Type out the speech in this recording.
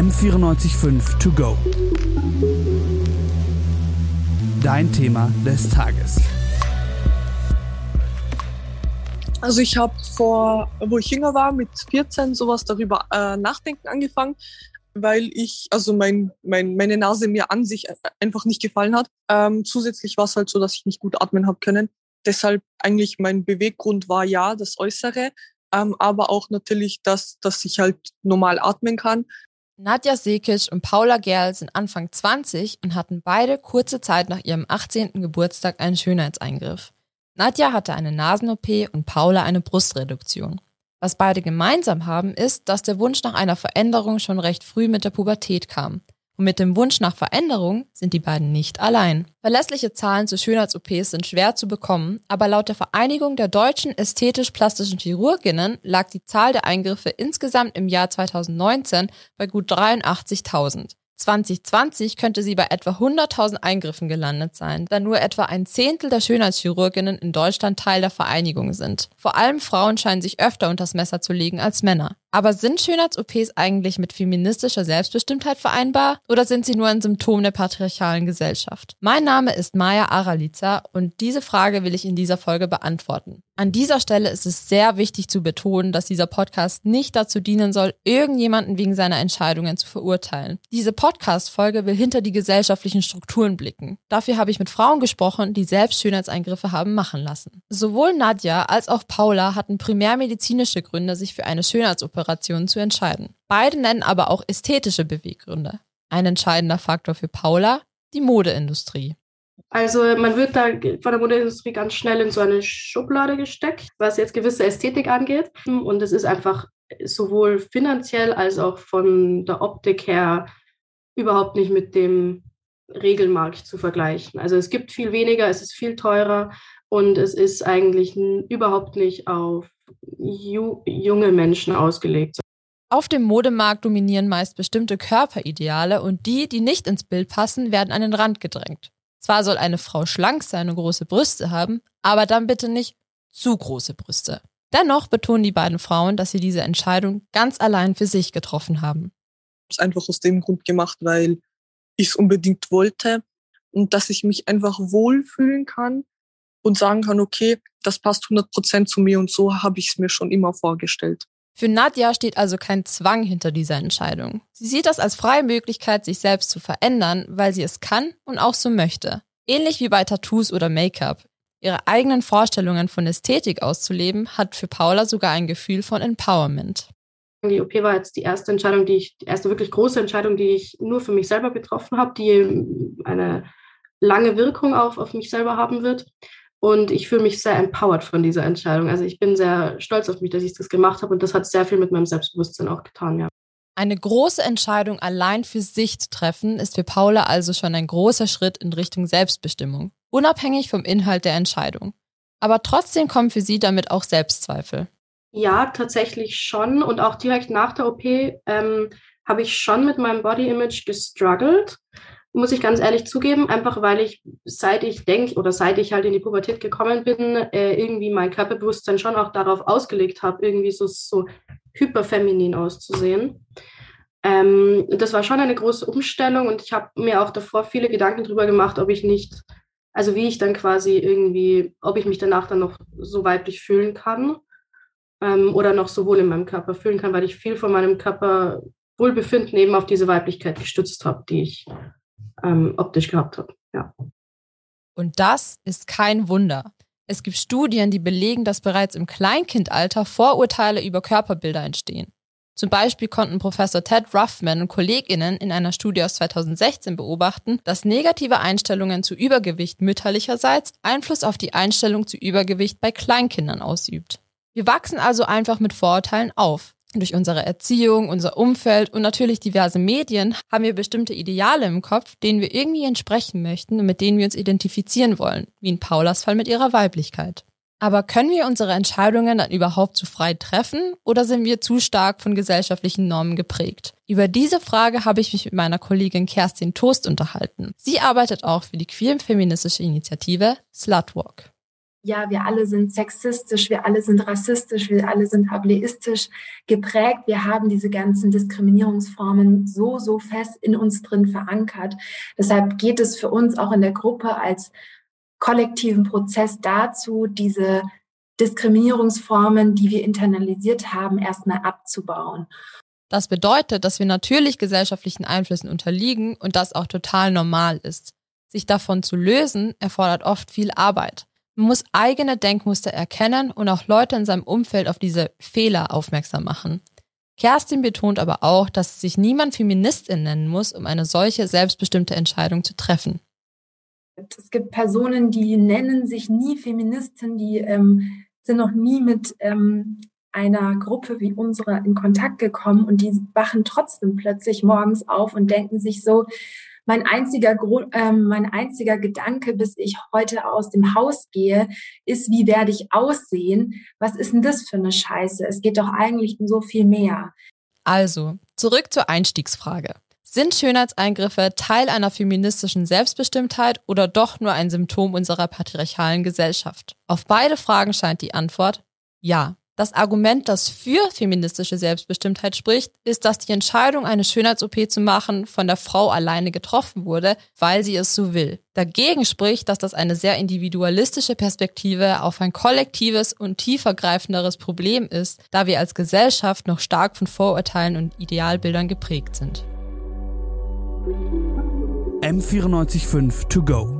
M945 To Go. Dein Thema des Tages. Also ich habe vor, wo ich jünger war, mit 14 sowas darüber äh, nachdenken angefangen, weil ich, also mein, mein, meine Nase mir an sich einfach nicht gefallen hat. Ähm, zusätzlich war es halt so, dass ich nicht gut atmen habe können. Deshalb eigentlich mein Beweggrund war ja das Äußere, ähm, aber auch natürlich, dass, dass ich halt normal atmen kann. Nadja Sekic und Paula Gerl sind Anfang 20 und hatten beide kurze Zeit nach ihrem 18. Geburtstag einen Schönheitseingriff. Nadja hatte eine Nasen-OP und Paula eine Brustreduktion. Was beide gemeinsam haben, ist, dass der Wunsch nach einer Veränderung schon recht früh mit der Pubertät kam. Und mit dem Wunsch nach Veränderung sind die beiden nicht allein. Verlässliche Zahlen zu Schönheits-OPs sind schwer zu bekommen, aber laut der Vereinigung der deutschen ästhetisch-plastischen Chirurginnen lag die Zahl der Eingriffe insgesamt im Jahr 2019 bei gut 83.000. 2020 könnte sie bei etwa 100.000 Eingriffen gelandet sein, da nur etwa ein Zehntel der Schönheitschirurginnen in Deutschland Teil der Vereinigung sind. Vor allem Frauen scheinen sich öfter unters Messer zu legen als Männer. Aber sind Schönheits-OPs eigentlich mit feministischer Selbstbestimmtheit vereinbar oder sind sie nur ein Symptom der patriarchalen Gesellschaft? Mein Name ist Maja Aralica und diese Frage will ich in dieser Folge beantworten. An dieser Stelle ist es sehr wichtig zu betonen, dass dieser Podcast nicht dazu dienen soll, irgendjemanden wegen seiner Entscheidungen zu verurteilen. Diese Podcast-Folge will hinter die gesellschaftlichen Strukturen blicken. Dafür habe ich mit Frauen gesprochen, die selbst Schönheitseingriffe haben machen lassen. Sowohl Nadja als auch Paula hatten primärmedizinische Gründe, sich für eine Schönheitsoperation zu entscheiden. Beide nennen aber auch ästhetische Beweggründe. Ein entscheidender Faktor für Paula, die Modeindustrie. Also man wird da von der Modeindustrie ganz schnell in so eine Schublade gesteckt, was jetzt gewisse Ästhetik angeht. Und es ist einfach sowohl finanziell als auch von der Optik her überhaupt nicht mit dem Regelmarkt zu vergleichen. Also es gibt viel weniger, es ist viel teurer und es ist eigentlich überhaupt nicht auf ju junge Menschen ausgelegt. Auf dem Modemarkt dominieren meist bestimmte Körperideale und die, die nicht ins Bild passen, werden an den Rand gedrängt. Zwar soll eine Frau schlank sein und große Brüste haben, aber dann bitte nicht zu große Brüste. Dennoch betonen die beiden Frauen, dass sie diese Entscheidung ganz allein für sich getroffen haben. Ich habe es einfach aus dem Grund gemacht, weil ich es unbedingt wollte und dass ich mich einfach wohlfühlen kann und sagen kann, okay, das passt 100 Prozent zu mir und so habe ich es mir schon immer vorgestellt. Für Nadja steht also kein Zwang hinter dieser Entscheidung. Sie sieht das als freie Möglichkeit, sich selbst zu verändern, weil sie es kann und auch so möchte. Ähnlich wie bei Tattoos oder Make-up. Ihre eigenen Vorstellungen von Ästhetik auszuleben, hat für Paula sogar ein Gefühl von Empowerment. Die OP war jetzt die erste Entscheidung, die ich, die erste wirklich große Entscheidung, die ich nur für mich selber getroffen habe, die eine lange Wirkung auf, auf mich selber haben wird. Und ich fühle mich sehr empowered von dieser Entscheidung. Also ich bin sehr stolz auf mich, dass ich das gemacht habe und das hat sehr viel mit meinem Selbstbewusstsein auch getan, ja. Eine große Entscheidung allein für sich zu treffen, ist für Paula also schon ein großer Schritt in Richtung Selbstbestimmung, unabhängig vom Inhalt der Entscheidung. Aber trotzdem kommen für sie damit auch Selbstzweifel. Ja, tatsächlich schon. Und auch direkt nach der OP ähm, habe ich schon mit meinem Body Image gestruggelt muss ich ganz ehrlich zugeben, einfach weil ich, seit ich denke oder seit ich halt in die Pubertät gekommen bin, äh, irgendwie mein Körperbewusstsein schon auch darauf ausgelegt habe, irgendwie so, so hyperfeminin auszusehen. Ähm, das war schon eine große Umstellung und ich habe mir auch davor viele Gedanken darüber gemacht, ob ich nicht, also wie ich dann quasi irgendwie, ob ich mich danach dann noch so weiblich fühlen kann ähm, oder noch so wohl in meinem Körper fühlen kann, weil ich viel von meinem Körper Wohlbefinden eben auf diese Weiblichkeit gestützt habe, die ich ähm, optisch gehabt habe. Ja. Und das ist kein Wunder. Es gibt Studien, die belegen, dass bereits im Kleinkindalter Vorurteile über Körperbilder entstehen. Zum Beispiel konnten Professor Ted Ruffman und KollegInnen in einer Studie aus 2016 beobachten, dass negative Einstellungen zu Übergewicht mütterlicherseits Einfluss auf die Einstellung zu Übergewicht bei Kleinkindern ausübt. Wir wachsen also einfach mit Vorurteilen auf. Durch unsere Erziehung, unser Umfeld und natürlich diverse Medien haben wir bestimmte Ideale im Kopf, denen wir irgendwie entsprechen möchten und mit denen wir uns identifizieren wollen, wie in Paulas Fall mit ihrer Weiblichkeit. Aber können wir unsere Entscheidungen dann überhaupt zu frei treffen oder sind wir zu stark von gesellschaftlichen Normen geprägt? Über diese Frage habe ich mich mit meiner Kollegin Kerstin Toast unterhalten. Sie arbeitet auch für die queer-feministische Initiative Slutwalk. Ja, wir alle sind sexistisch, wir alle sind rassistisch, wir alle sind ableistisch geprägt. Wir haben diese ganzen Diskriminierungsformen so, so fest in uns drin verankert. Deshalb geht es für uns auch in der Gruppe als kollektiven Prozess dazu, diese Diskriminierungsformen, die wir internalisiert haben, erstmal abzubauen. Das bedeutet, dass wir natürlich gesellschaftlichen Einflüssen unterliegen und das auch total normal ist. Sich davon zu lösen, erfordert oft viel Arbeit. Man muss eigene Denkmuster erkennen und auch Leute in seinem Umfeld auf diese Fehler aufmerksam machen. Kerstin betont aber auch, dass sich niemand Feministin nennen muss, um eine solche selbstbestimmte Entscheidung zu treffen. Es gibt Personen, die nennen sich nie Feministin, die ähm, sind noch nie mit ähm, einer Gruppe wie unserer in Kontakt gekommen und die wachen trotzdem plötzlich morgens auf und denken sich so, mein einziger, äh, mein einziger Gedanke, bis ich heute aus dem Haus gehe, ist, wie werde ich aussehen? Was ist denn das für eine Scheiße? Es geht doch eigentlich um so viel mehr. Also, zurück zur Einstiegsfrage. Sind Schönheitseingriffe Teil einer feministischen Selbstbestimmtheit oder doch nur ein Symptom unserer patriarchalen Gesellschaft? Auf beide Fragen scheint die Antwort ja. Das Argument, das für feministische Selbstbestimmtheit spricht, ist, dass die Entscheidung, eine Schönheits-OP zu machen, von der Frau alleine getroffen wurde, weil sie es so will. Dagegen spricht, dass das eine sehr individualistische Perspektive auf ein kollektives und tiefergreifenderes Problem ist, da wir als Gesellschaft noch stark von Vorurteilen und Idealbildern geprägt sind. M945 to go.